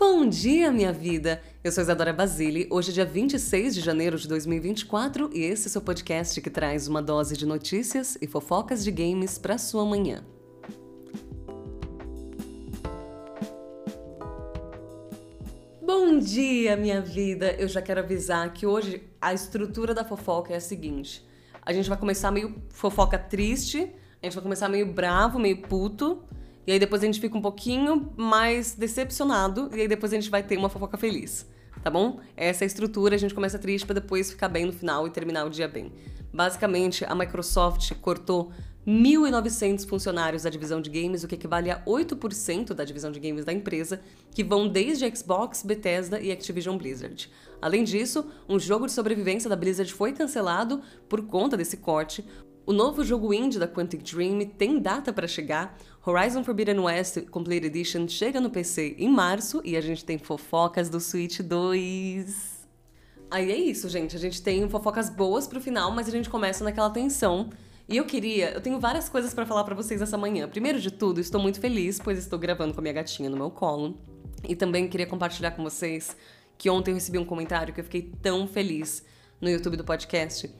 Bom dia, minha vida! Eu sou Isadora Basile. Hoje é dia 26 de janeiro de 2024 e esse é o seu podcast que traz uma dose de notícias e fofocas de games para sua manhã. Bom dia, minha vida! Eu já quero avisar que hoje a estrutura da fofoca é a seguinte: a gente vai começar meio fofoca triste, a gente vai começar meio bravo, meio puto. E aí depois a gente fica um pouquinho mais decepcionado e aí depois a gente vai ter uma fofoca feliz. Tá bom? Essa é a estrutura, a gente começa triste para depois ficar bem no final e terminar o dia bem. Basicamente, a Microsoft cortou 1.900 funcionários da divisão de games, o que equivale a 8% da divisão de games da empresa, que vão desde Xbox, Bethesda e Activision Blizzard. Além disso, um jogo de sobrevivência da Blizzard foi cancelado por conta desse corte. O novo jogo indie da Quantic Dream tem data para chegar. Horizon Forbidden West Complete Edition chega no PC em março e a gente tem fofocas do Switch 2. Aí é isso, gente. A gente tem fofocas boas pro final, mas a gente começa naquela tensão. E eu queria, eu tenho várias coisas para falar para vocês essa manhã. Primeiro de tudo, estou muito feliz, pois estou gravando com a minha gatinha no meu colo. E também queria compartilhar com vocês que ontem eu recebi um comentário que eu fiquei tão feliz no YouTube do podcast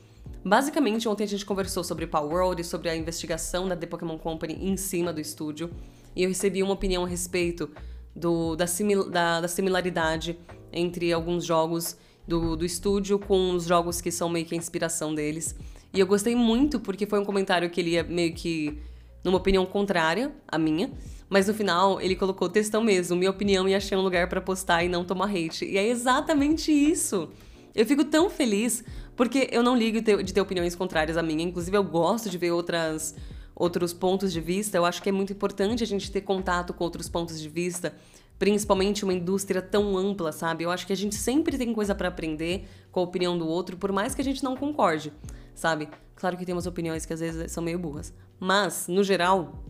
Basicamente, ontem a gente conversou sobre Power World e sobre a investigação da The Pokémon Company em cima do estúdio. E eu recebi uma opinião a respeito do, da, simil, da, da similaridade entre alguns jogos do, do estúdio com os jogos que são meio que a inspiração deles. E eu gostei muito porque foi um comentário que ele ia meio que numa opinião contrária à minha. Mas no final ele colocou textão mesmo, minha opinião e achei um lugar para postar e não tomar hate. E é exatamente isso. Eu fico tão feliz porque eu não ligo de ter opiniões contrárias à minha. Inclusive, eu gosto de ver outras, outros pontos de vista. Eu acho que é muito importante a gente ter contato com outros pontos de vista, principalmente uma indústria tão ampla, sabe? Eu acho que a gente sempre tem coisa para aprender com a opinião do outro, por mais que a gente não concorde, sabe? Claro que tem umas opiniões que às vezes são meio burras. Mas, no geral,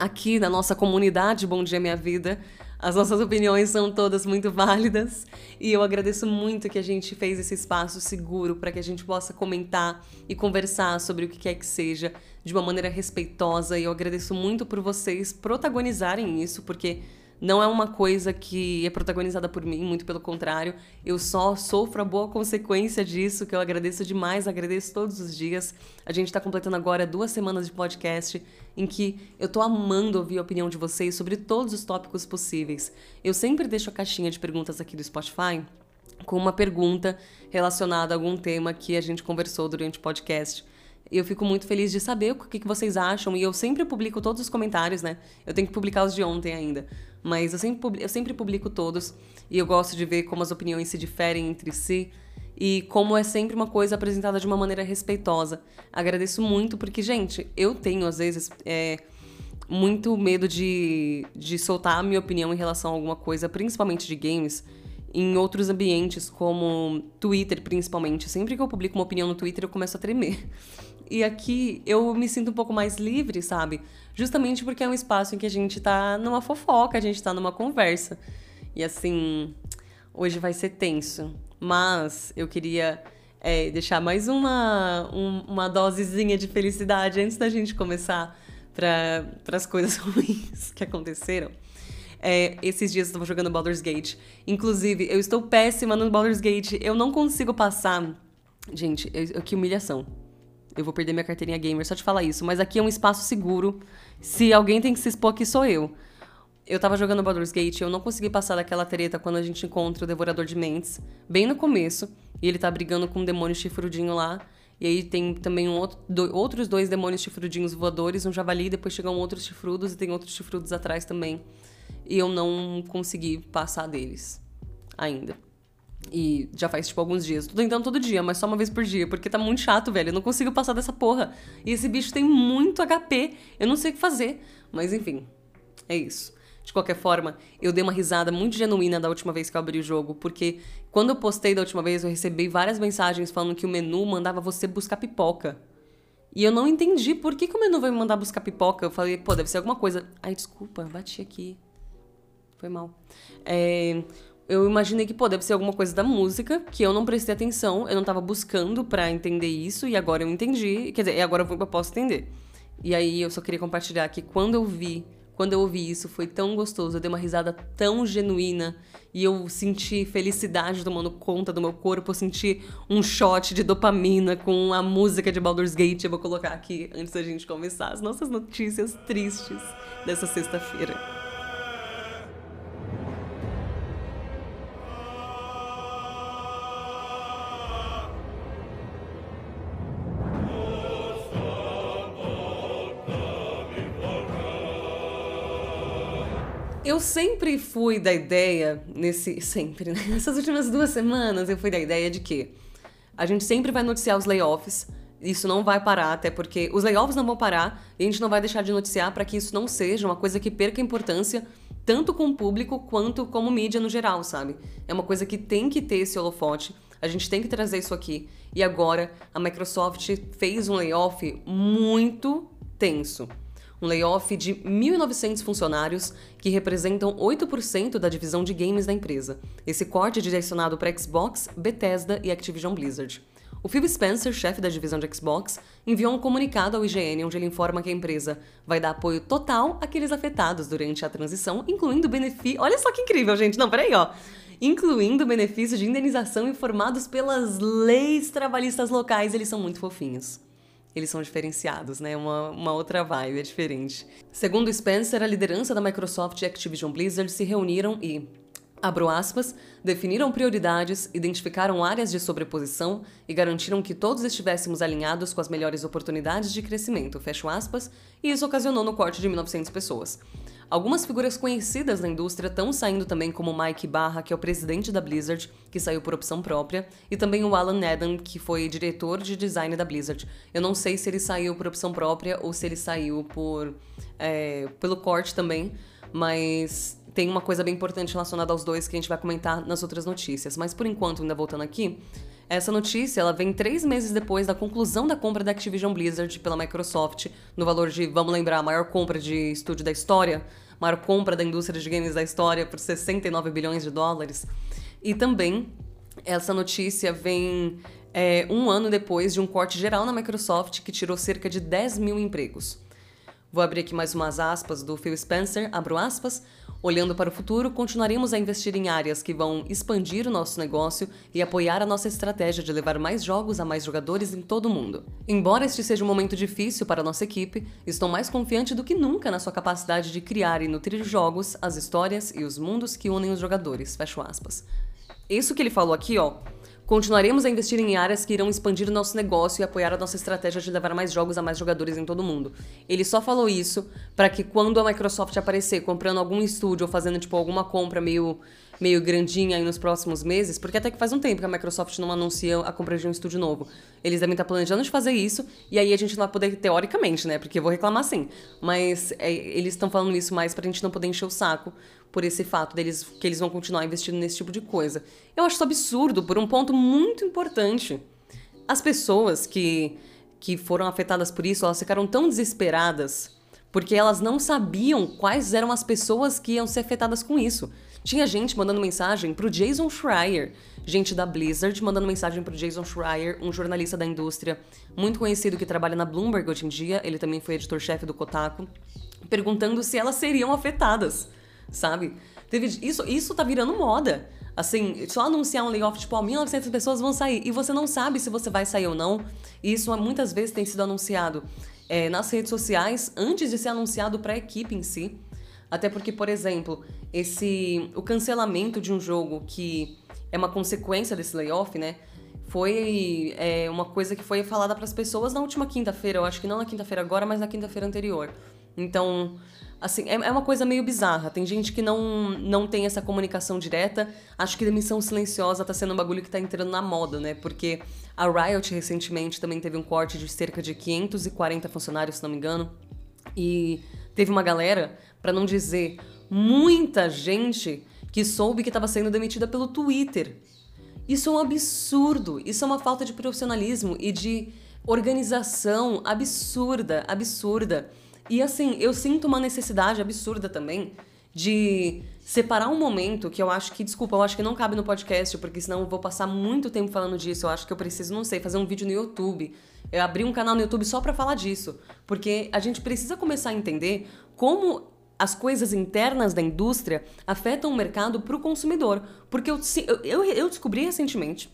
aqui na nossa comunidade Bom Dia Minha Vida, as nossas opiniões são todas muito válidas e eu agradeço muito que a gente fez esse espaço seguro para que a gente possa comentar e conversar sobre o que quer que seja de uma maneira respeitosa. E eu agradeço muito por vocês protagonizarem isso, porque não é uma coisa que é protagonizada por mim, muito pelo contrário. Eu só sofro a boa consequência disso, que eu agradeço demais, agradeço todos os dias. A gente está completando agora duas semanas de podcast em que eu tô amando ouvir a opinião de vocês sobre todos os tópicos possíveis. Eu sempre deixo a caixinha de perguntas aqui do Spotify com uma pergunta relacionada a algum tema que a gente conversou durante o podcast. Eu fico muito feliz de saber o que, vocês acham e eu sempre publico todos os comentários, né? Eu tenho que publicar os de ontem ainda, mas eu sempre, eu sempre publico todos e eu gosto de ver como as opiniões se diferem entre si e como é sempre uma coisa apresentada de uma maneira respeitosa. Agradeço muito porque, gente, eu tenho às vezes é, muito medo de, de soltar a minha opinião em relação a alguma coisa, principalmente de games em outros ambientes, como Twitter, principalmente. Sempre que eu publico uma opinião no Twitter, eu começo a tremer. E aqui eu me sinto um pouco mais livre, sabe? Justamente porque é um espaço em que a gente tá numa fofoca, a gente tá numa conversa. E assim, hoje vai ser tenso. Mas eu queria é, deixar mais uma, um, uma dosezinha de felicidade antes da gente começar para as coisas ruins que aconteceram. É, esses dias eu estava jogando Baldur's Gate. Inclusive, eu estou péssima no Baldur's Gate. Eu não consigo passar. Gente, eu, que humilhação. Eu vou perder minha carteirinha gamer só de falar isso. Mas aqui é um espaço seguro. Se alguém tem que se expor aqui, sou eu. Eu tava jogando Baldur's Gate e eu não consegui passar daquela treta quando a gente encontra o Devorador de Mentes. Bem no começo. E ele tá brigando com um demônio chifrudinho lá. E aí tem também um outro, do, outros dois demônios chifrudinhos voadores, um javali, depois chegam outros chifrudos e tem outros chifrudos atrás também e eu não consegui passar deles ainda. E já faz, tipo, alguns dias. Tô tentando todo dia, mas só uma vez por dia, porque tá muito chato, velho. Eu não consigo passar dessa porra. E esse bicho tem muito HP. Eu não sei o que fazer. Mas enfim, é isso. De qualquer forma, eu dei uma risada muito genuína da última vez que eu abri o jogo, porque quando eu postei da última vez, eu recebi várias mensagens falando que o menu mandava você buscar pipoca. E eu não entendi por que, que o menu vai me mandar buscar pipoca. Eu falei, pô, deve ser alguma coisa. Ai, desculpa, bati aqui. Foi mal. É, eu imaginei que, pô, deve ser alguma coisa da música, que eu não prestei atenção, eu não tava buscando para entender isso, e agora eu entendi. Quer dizer, agora eu posso entender. E aí eu só queria compartilhar que quando eu vi, Quando eu ouvi isso, foi tão gostoso. Eu dei uma risada tão genuína e eu senti felicidade tomando conta do meu corpo. Eu senti um shot de dopamina com a música de Baldur's Gate. Eu vou colocar aqui antes da gente começar as nossas notícias tristes dessa sexta-feira. Eu sempre fui da ideia, nesse. Sempre, né? Nessas últimas duas semanas, eu fui da ideia de que a gente sempre vai noticiar os layoffs. Isso não vai parar, até porque os layoffs não vão parar e a gente não vai deixar de noticiar para que isso não seja uma coisa que perca importância tanto com o público quanto como mídia no geral, sabe? É uma coisa que tem que ter esse holofote, a gente tem que trazer isso aqui. E agora a Microsoft fez um layoff muito tenso um layoff de 1.900 funcionários, que representam 8% da divisão de games da empresa. Esse corte é direcionado para Xbox, Bethesda e Activision Blizzard. O Phil Spencer, chefe da divisão de Xbox, enviou um comunicado ao IGN onde ele informa que a empresa vai dar apoio total àqueles afetados durante a transição, incluindo benefício. Olha só que incrível, gente! Não, peraí, ó incluindo benefícios de indenização informados pelas leis trabalhistas locais. Eles são muito fofinhos eles são diferenciados, né? Uma, uma outra vibe, é diferente. Segundo Spencer, a liderança da Microsoft e Activision Blizzard se reuniram e, abro aspas, definiram prioridades, identificaram áreas de sobreposição e garantiram que todos estivéssemos alinhados com as melhores oportunidades de crescimento, fecho aspas, e isso ocasionou no corte de 1.900 pessoas. Algumas figuras conhecidas na indústria estão saindo também, como Mike Barra, que é o presidente da Blizzard, que saiu por opção própria, e também o Alan Adam, que foi diretor de design da Blizzard. Eu não sei se ele saiu por opção própria ou se ele saiu por é, pelo corte também, mas tem uma coisa bem importante relacionada aos dois que a gente vai comentar nas outras notícias. Mas por enquanto, ainda voltando aqui, essa notícia ela vem três meses depois da conclusão da compra da Activision Blizzard pela Microsoft, no valor de, vamos lembrar, a maior compra de estúdio da história, maior compra da indústria de games da história por 69 bilhões de dólares. E também essa notícia vem é, um ano depois de um corte geral na Microsoft que tirou cerca de 10 mil empregos. Vou abrir aqui mais umas aspas do Phil Spencer, abro aspas. Olhando para o futuro, continuaremos a investir em áreas que vão expandir o nosso negócio e apoiar a nossa estratégia de levar mais jogos a mais jogadores em todo o mundo. Embora este seja um momento difícil para a nossa equipe, estou mais confiante do que nunca na sua capacidade de criar e nutrir jogos, as histórias e os mundos que unem os jogadores. Fecho aspas. Isso que ele falou aqui, ó, Continuaremos a investir em áreas que irão expandir o nosso negócio e apoiar a nossa estratégia de levar mais jogos a mais jogadores em todo o mundo. Ele só falou isso para que quando a Microsoft aparecer comprando algum estúdio ou fazendo tipo alguma compra meio meio grandinha aí nos próximos meses, porque até que faz um tempo que a Microsoft não anuncia a compra de um estúdio novo. Eles devem estar planejando de fazer isso, e aí a gente não vai poder, teoricamente, né? Porque eu vou reclamar sim. Mas é, eles estão falando isso mais pra gente não poder encher o saco por esse fato deles que eles vão continuar investindo nesse tipo de coisa. Eu acho isso absurdo por um ponto muito importante. As pessoas que, que foram afetadas por isso, elas ficaram tão desesperadas porque elas não sabiam quais eram as pessoas que iam ser afetadas com isso. Tinha gente mandando mensagem pro Jason Schreier, gente da Blizzard mandando mensagem pro Jason Schreier, um jornalista da indústria muito conhecido que trabalha na Bloomberg hoje em dia, ele também foi editor-chefe do Kotaku, perguntando se elas seriam afetadas, sabe? Teve, isso, isso tá virando moda. Assim, só anunciar um layoff, tipo, ó, 1.900 pessoas vão sair e você não sabe se você vai sair ou não. E isso muitas vezes tem sido anunciado é, nas redes sociais antes de ser anunciado para a equipe em si. Até porque, por exemplo, esse o cancelamento de um jogo que é uma consequência desse layoff, né? Foi é, uma coisa que foi falada para as pessoas na última quinta-feira. Eu acho que não na quinta-feira agora, mas na quinta-feira anterior. Então, assim, é, é uma coisa meio bizarra. Tem gente que não, não tem essa comunicação direta. Acho que demissão silenciosa tá sendo um bagulho que tá entrando na moda, né? Porque a Riot recentemente também teve um corte de cerca de 540 funcionários, se não me engano. E teve uma galera, para não dizer muita gente, que soube que estava sendo demitida pelo Twitter. Isso é um absurdo. Isso é uma falta de profissionalismo e de organização absurda, absurda. E assim, eu sinto uma necessidade absurda também de separar um momento que eu acho que, desculpa, eu acho que não cabe no podcast, porque senão eu vou passar muito tempo falando disso. Eu acho que eu preciso, não sei, fazer um vídeo no YouTube. Eu abri um canal no YouTube só para falar disso, porque a gente precisa começar a entender como as coisas internas da indústria afetam o mercado para o consumidor. Porque eu, eu, eu descobri recentemente,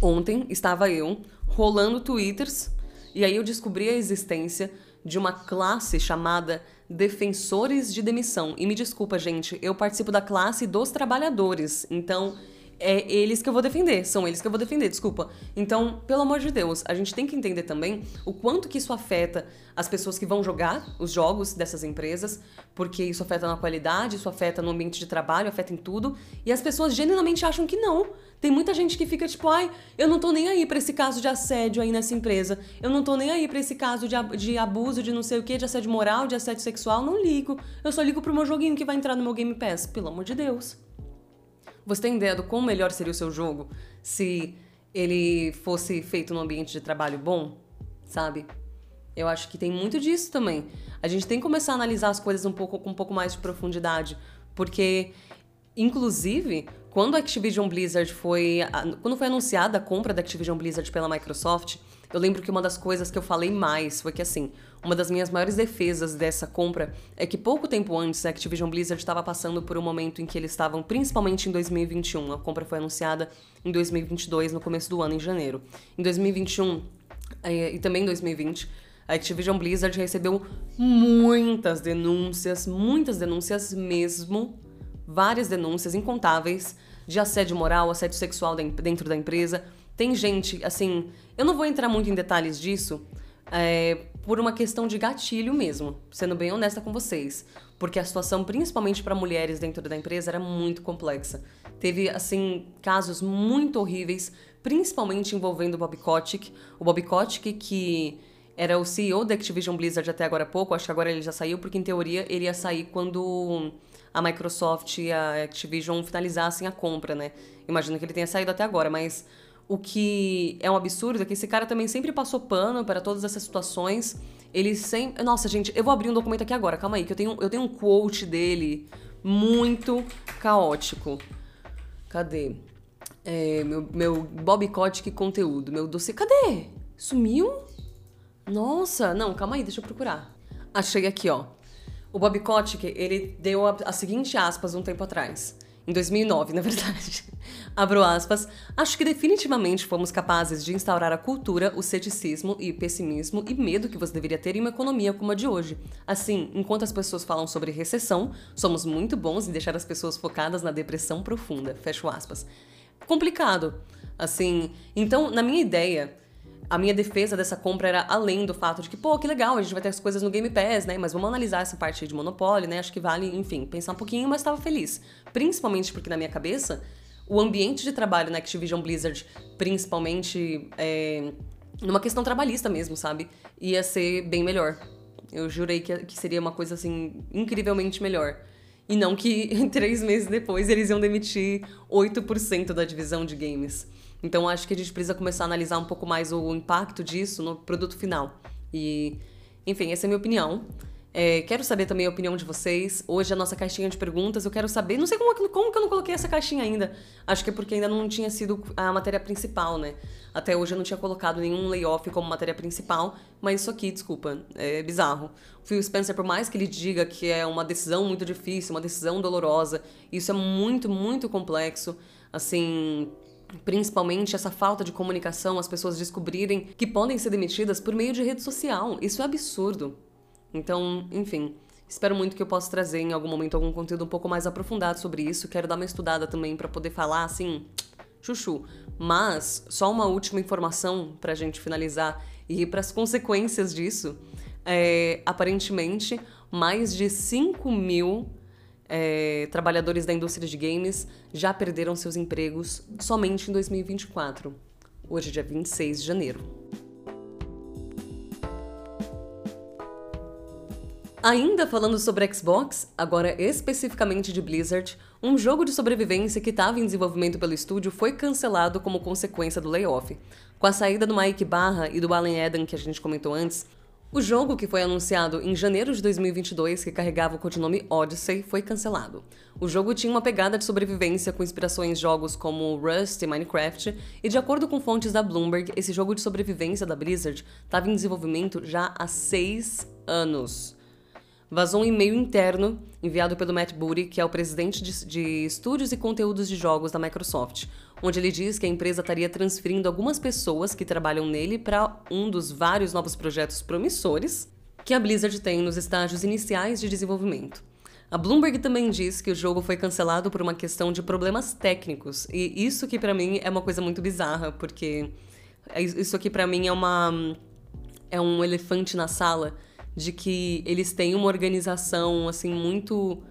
ontem estava eu rolando twitters, e aí eu descobri a existência de uma classe chamada defensores de demissão. E me desculpa, gente, eu participo da classe dos trabalhadores. Então, é eles que eu vou defender, são eles que eu vou defender, desculpa. Então, pelo amor de Deus, a gente tem que entender também o quanto que isso afeta as pessoas que vão jogar os jogos dessas empresas, porque isso afeta na qualidade, isso afeta no ambiente de trabalho, afeta em tudo, e as pessoas genuinamente acham que não. Tem muita gente que fica tipo, ai, eu não tô nem aí pra esse caso de assédio aí nessa empresa, eu não tô nem aí pra esse caso de, de abuso de não sei o que, de assédio moral, de assédio sexual, não ligo. Eu só ligo pro meu joguinho que vai entrar no meu Game Pass, pelo amor de Deus. Você tem ideia do quão melhor seria o seu jogo se ele fosse feito num ambiente de trabalho bom? Sabe? Eu acho que tem muito disso também. A gente tem que começar a analisar as coisas um pouco com um pouco mais de profundidade, porque inclusive quando a Activision Blizzard foi quando foi anunciada a compra da Activision Blizzard pela Microsoft, eu lembro que uma das coisas que eu falei mais foi que, assim, uma das minhas maiores defesas dessa compra é que pouco tempo antes a Activision Blizzard estava passando por um momento em que eles estavam, principalmente em 2021, a compra foi anunciada em 2022, no começo do ano, em janeiro. Em 2021 eh, e também em 2020, a Activision Blizzard recebeu muitas denúncias, muitas denúncias mesmo, várias denúncias incontáveis de assédio moral, assédio sexual dentro da empresa tem gente, assim, eu não vou entrar muito em detalhes disso, é, por uma questão de gatilho mesmo, sendo bem honesta com vocês. Porque a situação, principalmente para mulheres dentro da empresa, era muito complexa. Teve, assim, casos muito horríveis, principalmente envolvendo o Bob Kotick. O Bob Kotick, que era o CEO da Activision Blizzard até agora há pouco, acho que agora ele já saiu, porque em teoria ele ia sair quando a Microsoft e a Activision finalizassem a compra, né? Imagino que ele tenha saído até agora, mas o que é um absurdo é que esse cara também sempre passou pano para todas essas situações. Ele sempre. Nossa, gente, eu vou abrir um documento aqui agora, calma aí, que eu tenho, eu tenho um quote dele muito caótico. Cadê? É, meu, meu Bob Kotick conteúdo, meu dossiê. Cadê? Sumiu? Nossa, não, calma aí, deixa eu procurar. Achei aqui, ó. O Bob Kotick, ele deu a, a seguinte aspas um tempo atrás em 2009, na verdade. Abro aspas. Acho que definitivamente fomos capazes de instaurar a cultura, o ceticismo e pessimismo e medo que você deveria ter em uma economia como a de hoje. Assim, enquanto as pessoas falam sobre recessão, somos muito bons em deixar as pessoas focadas na depressão profunda. Fecho aspas. Complicado. Assim, então, na minha ideia, a minha defesa dessa compra era além do fato de que, pô, que legal, a gente vai ter as coisas no Game Pass, né? Mas vamos analisar essa parte de monopólio, né? Acho que vale, enfim, pensar um pouquinho, mas estava feliz. Principalmente porque na minha cabeça, o ambiente de trabalho na Activision Blizzard, principalmente é, numa questão trabalhista mesmo, sabe? Ia ser bem melhor. Eu jurei que, que seria uma coisa assim incrivelmente melhor. E não que três meses depois eles iam demitir 8% da divisão de games. Então acho que a gente precisa começar a analisar um pouco mais o impacto disso no produto final. E, enfim, essa é a minha opinião. É, quero saber também a opinião de vocês. Hoje a nossa caixinha de perguntas, eu quero saber. Não sei como, como que eu não coloquei essa caixinha ainda. Acho que é porque ainda não tinha sido a matéria principal, né? Até hoje eu não tinha colocado nenhum layoff como matéria principal, mas isso aqui, desculpa, é bizarro. O Phil Spencer, por mais que ele diga que é uma decisão muito difícil, uma decisão dolorosa, isso é muito, muito complexo. Assim, Principalmente essa falta de comunicação, as pessoas descobrirem que podem ser demitidas por meio de rede social. Isso é absurdo. Então, enfim, espero muito que eu possa trazer em algum momento algum conteúdo um pouco mais aprofundado sobre isso. Quero dar uma estudada também para poder falar assim, chuchu. Mas, só uma última informação pra gente finalizar e para as consequências disso. É, aparentemente, mais de 5 mil é, trabalhadores da indústria de games já perderam seus empregos somente em 2024. Hoje dia 26 de janeiro. Ainda falando sobre Xbox, agora especificamente de Blizzard, um jogo de sobrevivência que estava em desenvolvimento pelo estúdio foi cancelado como consequência do layoff. Com a saída do Mike Barra e do Alan Eden que a gente comentou antes, o jogo, que foi anunciado em janeiro de 2022, que carregava o codinome Odyssey, foi cancelado. O jogo tinha uma pegada de sobrevivência com inspirações em jogos como Rust e Minecraft, e de acordo com fontes da Bloomberg, esse jogo de sobrevivência da Blizzard estava em desenvolvimento já há seis anos. vazou um e-mail interno enviado pelo Matt Booty, que é o presidente de, de estúdios e conteúdos de jogos da Microsoft, onde ele diz que a empresa estaria transferindo algumas pessoas que trabalham nele para um dos vários novos projetos promissores que a Blizzard tem nos estágios iniciais de desenvolvimento. A Bloomberg também diz que o jogo foi cancelado por uma questão de problemas técnicos, e isso que para mim é uma coisa muito bizarra, porque isso aqui para mim é uma é um elefante na sala de que eles têm uma organização assim muito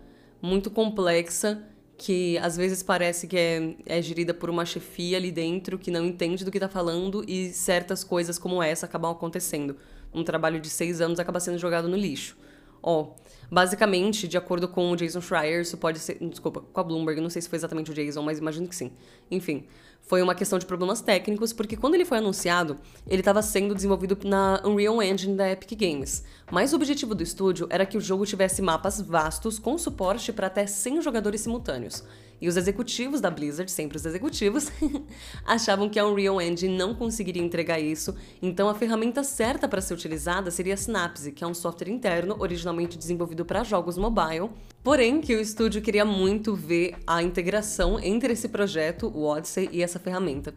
muito complexa que às vezes parece que é, é gerida por uma chefia ali dentro que não entende do que está falando e certas coisas como essa acabam acontecendo. Um trabalho de seis anos acaba sendo jogado no lixo. Ó, basicamente, de acordo com o Jason Schreier, isso pode ser. Desculpa, com a Bloomberg, não sei se foi exatamente o Jason, mas imagino que sim. Enfim, foi uma questão de problemas técnicos, porque quando ele foi anunciado, ele estava sendo desenvolvido na Unreal Engine da Epic Games. Mas o objetivo do estúdio era que o jogo tivesse mapas vastos com suporte para até 100 jogadores simultâneos. E os executivos da Blizzard, sempre os executivos, achavam que a Unreal Engine não conseguiria entregar isso, então a ferramenta certa para ser utilizada seria a Synapse, que é um software interno originalmente desenvolvido para jogos mobile, porém que o estúdio queria muito ver a integração entre esse projeto, o Odyssey, e essa ferramenta.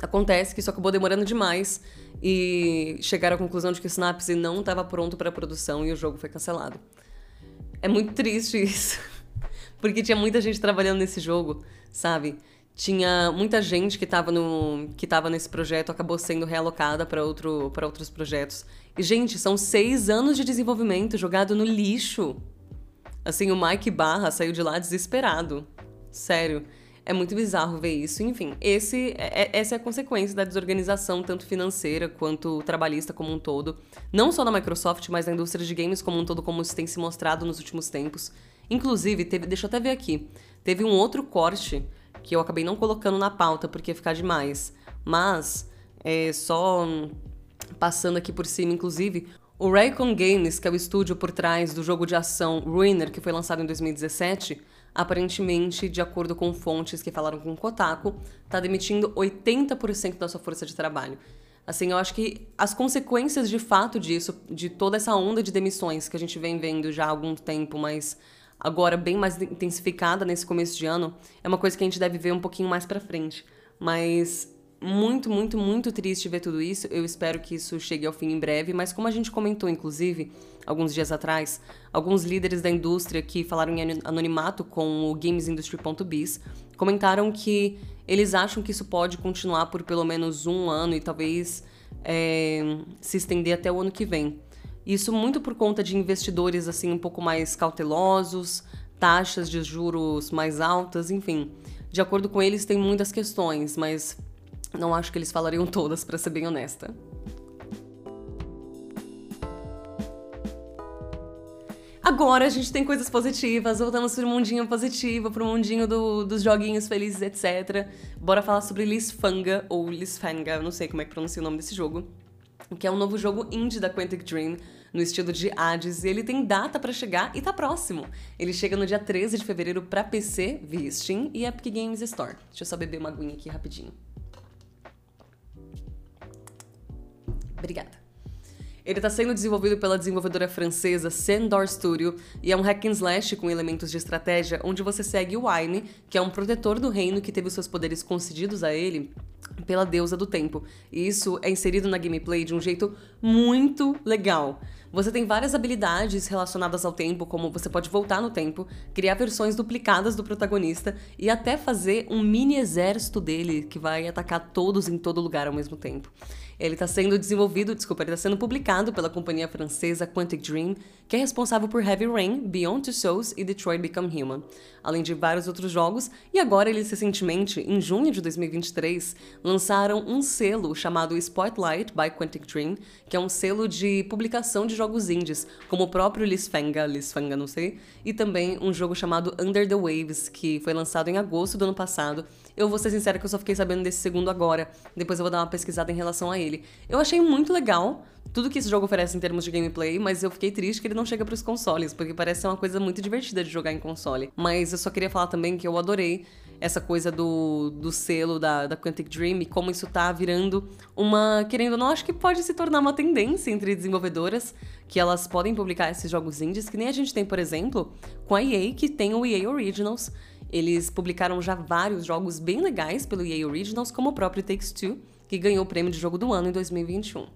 Acontece que isso acabou demorando demais e chegaram à conclusão de que o Synapse não estava pronto para produção e o jogo foi cancelado. É muito triste isso. Porque tinha muita gente trabalhando nesse jogo, sabe? Tinha muita gente que estava no que tava nesse projeto acabou sendo realocada para outro outros projetos. E gente, são seis anos de desenvolvimento jogado no lixo. Assim, o Mike Barra saiu de lá desesperado. Sério. É muito bizarro ver isso. Enfim, esse, é, é, essa é a consequência da desorganização, tanto financeira quanto trabalhista como um todo. Não só na Microsoft, mas na indústria de games como um todo, como isso tem se mostrado nos últimos tempos. Inclusive, teve, deixa eu até ver aqui. Teve um outro corte que eu acabei não colocando na pauta porque ia ficar demais. Mas, é, só passando aqui por cima, inclusive, o Raycon Games, que é o estúdio por trás do jogo de ação Ruiner, que foi lançado em 2017, aparentemente, de acordo com fontes que falaram com o Kotaku, está demitindo 80% da sua força de trabalho. Assim, eu acho que as consequências de fato disso, de toda essa onda de demissões que a gente vem vendo já há algum tempo, mas agora bem mais intensificada nesse começo de ano, é uma coisa que a gente deve ver um pouquinho mais para frente. Mas muito, muito, muito triste ver tudo isso. Eu espero que isso chegue ao fim em breve, mas como a gente comentou, inclusive, alguns dias atrás, alguns líderes da indústria que falaram em anonimato com o GamesIndustry.biz comentaram que eles acham que isso pode continuar por pelo menos um ano e talvez é, se estender até o ano que vem. Isso muito por conta de investidores assim um pouco mais cautelosos, taxas de juros mais altas, enfim. De acordo com eles, tem muitas questões, mas não acho que eles falariam todas, para ser bem honesta. Agora a gente tem coisas positivas, voltamos pro mundinho positivo, pro mundinho do, dos joguinhos felizes, etc. Bora falar sobre Lisfanga, ou Lisfanga, não sei como é que pronuncia o nome desse jogo, que é um novo jogo indie da Quantic Dream, no estilo de Hades, e ele tem data para chegar e tá próximo. Ele chega no dia 13 de fevereiro para PC, via Steam e Epic Games Store. Deixa eu só beber uma aguinha aqui rapidinho. Obrigada. Ele está sendo desenvolvido pela desenvolvedora francesa Sandor Studio e é um hack and slash com elementos de estratégia onde você segue o Wine, que é um protetor do reino que teve seus poderes concedidos a ele pela deusa do tempo. E isso é inserido na gameplay de um jeito muito legal. Você tem várias habilidades relacionadas ao tempo, como você pode voltar no tempo, criar versões duplicadas do protagonista e até fazer um mini exército dele que vai atacar todos em todo lugar ao mesmo tempo. Ele está sendo desenvolvido, desculpa, ele está sendo publicado pela companhia francesa Quantic Dream, que é responsável por Heavy Rain, Beyond Two Souls e Detroit Become Human, além de vários outros jogos, e agora eles recentemente, em junho de 2023, lançaram um selo chamado Spotlight by Quantic Dream, que é um selo de publicação de jogos indies, como o próprio Lisfanga, Lisfanga não sei, e também um jogo chamado Under the Waves, que foi lançado em agosto do ano passado. Eu vou ser sincera que eu só fiquei sabendo desse segundo agora, depois eu vou dar uma pesquisada em relação a ele. Eu achei muito legal tudo que esse jogo oferece em termos de gameplay, mas eu fiquei triste que ele não chega para os consoles, porque parece ser uma coisa muito divertida de jogar em console. Mas eu só queria falar também que eu adorei essa coisa do, do selo da, da Quantic Dream e como isso tá virando uma, querendo ou não, acho que pode se tornar uma tendência entre desenvolvedoras, que elas podem publicar esses jogos indies, que nem a gente tem, por exemplo, com a EA, que tem o EA Originals. Eles publicaram já vários jogos bem legais pelo EA Originals, como o próprio Takes Two, que ganhou o prêmio de jogo do ano em 2021.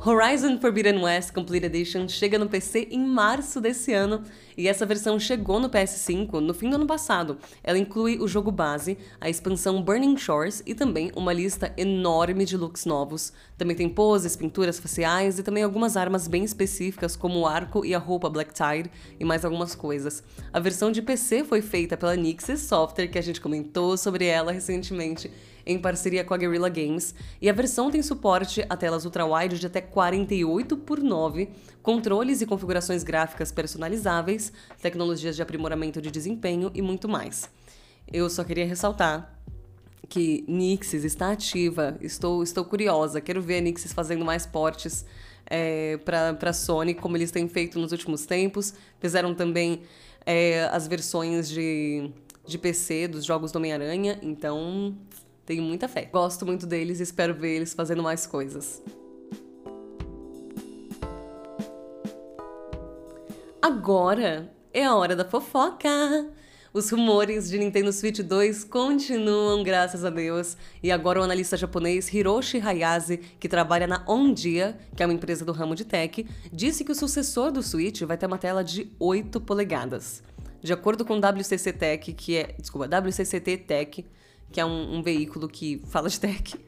Horizon Forbidden West Complete Edition chega no PC em março desse ano e essa versão chegou no PS5 no fim do ano passado. Ela inclui o jogo base, a expansão Burning Shores e também uma lista enorme de looks novos. Também tem poses, pinturas faciais e também algumas armas bem específicas como o arco e a roupa Black Tide e mais algumas coisas. A versão de PC foi feita pela Nixis Software, que a gente comentou sobre ela recentemente em parceria com a Guerrilla Games, e a versão tem suporte a telas ultra-wide de até 48 por 9, controles e configurações gráficas personalizáveis, tecnologias de aprimoramento de desempenho e muito mais. Eu só queria ressaltar que Nixis está ativa, estou, estou curiosa, quero ver a Nixis fazendo mais portes é, para Sony, como eles têm feito nos últimos tempos. Fizeram também é, as versões de, de PC dos jogos do Homem-Aranha, então tenho muita fé. Gosto muito deles e espero ver eles fazendo mais coisas. Agora é a hora da fofoca! Os rumores de Nintendo Switch 2 continuam, graças a Deus, e agora o analista japonês Hiroshi Hayashi, que trabalha na Ondia, que é uma empresa do ramo de tech, disse que o sucessor do Switch vai ter uma tela de 8 polegadas. De acordo com WCC Tech, que é, desculpa, WCCT Tech, que é um, um veículo que fala de tech.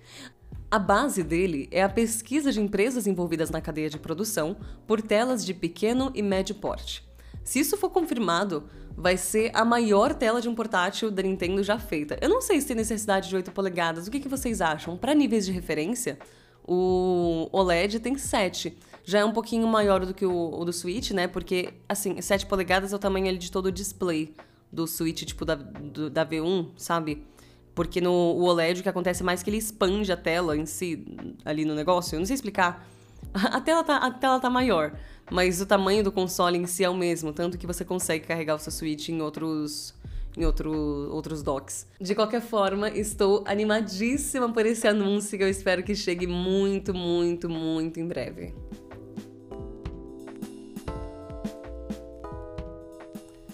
A base dele é a pesquisa de empresas envolvidas na cadeia de produção por telas de pequeno e médio porte. Se isso for confirmado, vai ser a maior tela de um portátil da Nintendo já feita. Eu não sei se tem necessidade de 8 polegadas. O que, que vocês acham? Para níveis de referência, o OLED tem 7. Já é um pouquinho maior do que o, o do Switch, né? Porque, assim, 7 polegadas é o tamanho ali de todo o display do Switch, tipo da, do, da V1, sabe? Porque no OLED o que acontece mais é que ele expande a tela em si, ali no negócio. Eu não sei explicar. A tela tá, a tela tá maior, mas o tamanho do console em si é o mesmo, tanto que você consegue carregar o seu Switch em outros em outro, outros docks. De qualquer forma, estou animadíssima por esse anúncio que eu espero que chegue muito, muito, muito em breve.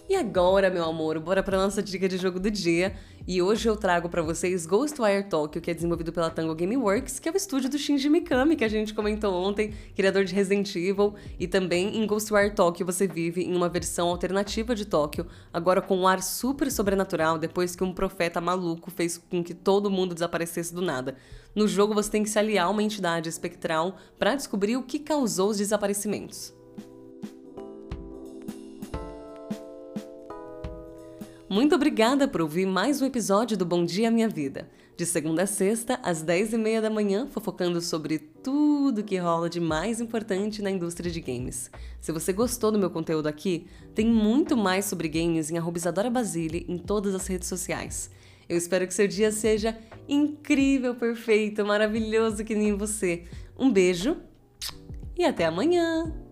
E agora, meu amor, bora para nossa dica de jogo do dia. E hoje eu trago para vocês Ghostwire Tokyo, que é desenvolvido pela Tango Gameworks, que é o estúdio do Shinji Mikami, que a gente comentou ontem, criador de Resident Evil. E também em Ghostwire Tokyo você vive em uma versão alternativa de Tóquio, agora com um ar super sobrenatural, depois que um profeta maluco fez com que todo mundo desaparecesse do nada. No jogo você tem que se aliar a uma entidade espectral para descobrir o que causou os desaparecimentos. Muito obrigada por ouvir mais um episódio do Bom Dia Minha Vida. De segunda a sexta, às 10h30 da manhã, fofocando sobre tudo que rola de mais importante na indústria de games. Se você gostou do meu conteúdo aqui, tem muito mais sobre games em Isadora Basile em todas as redes sociais. Eu espero que seu dia seja incrível, perfeito, maravilhoso que nem você. Um beijo e até amanhã!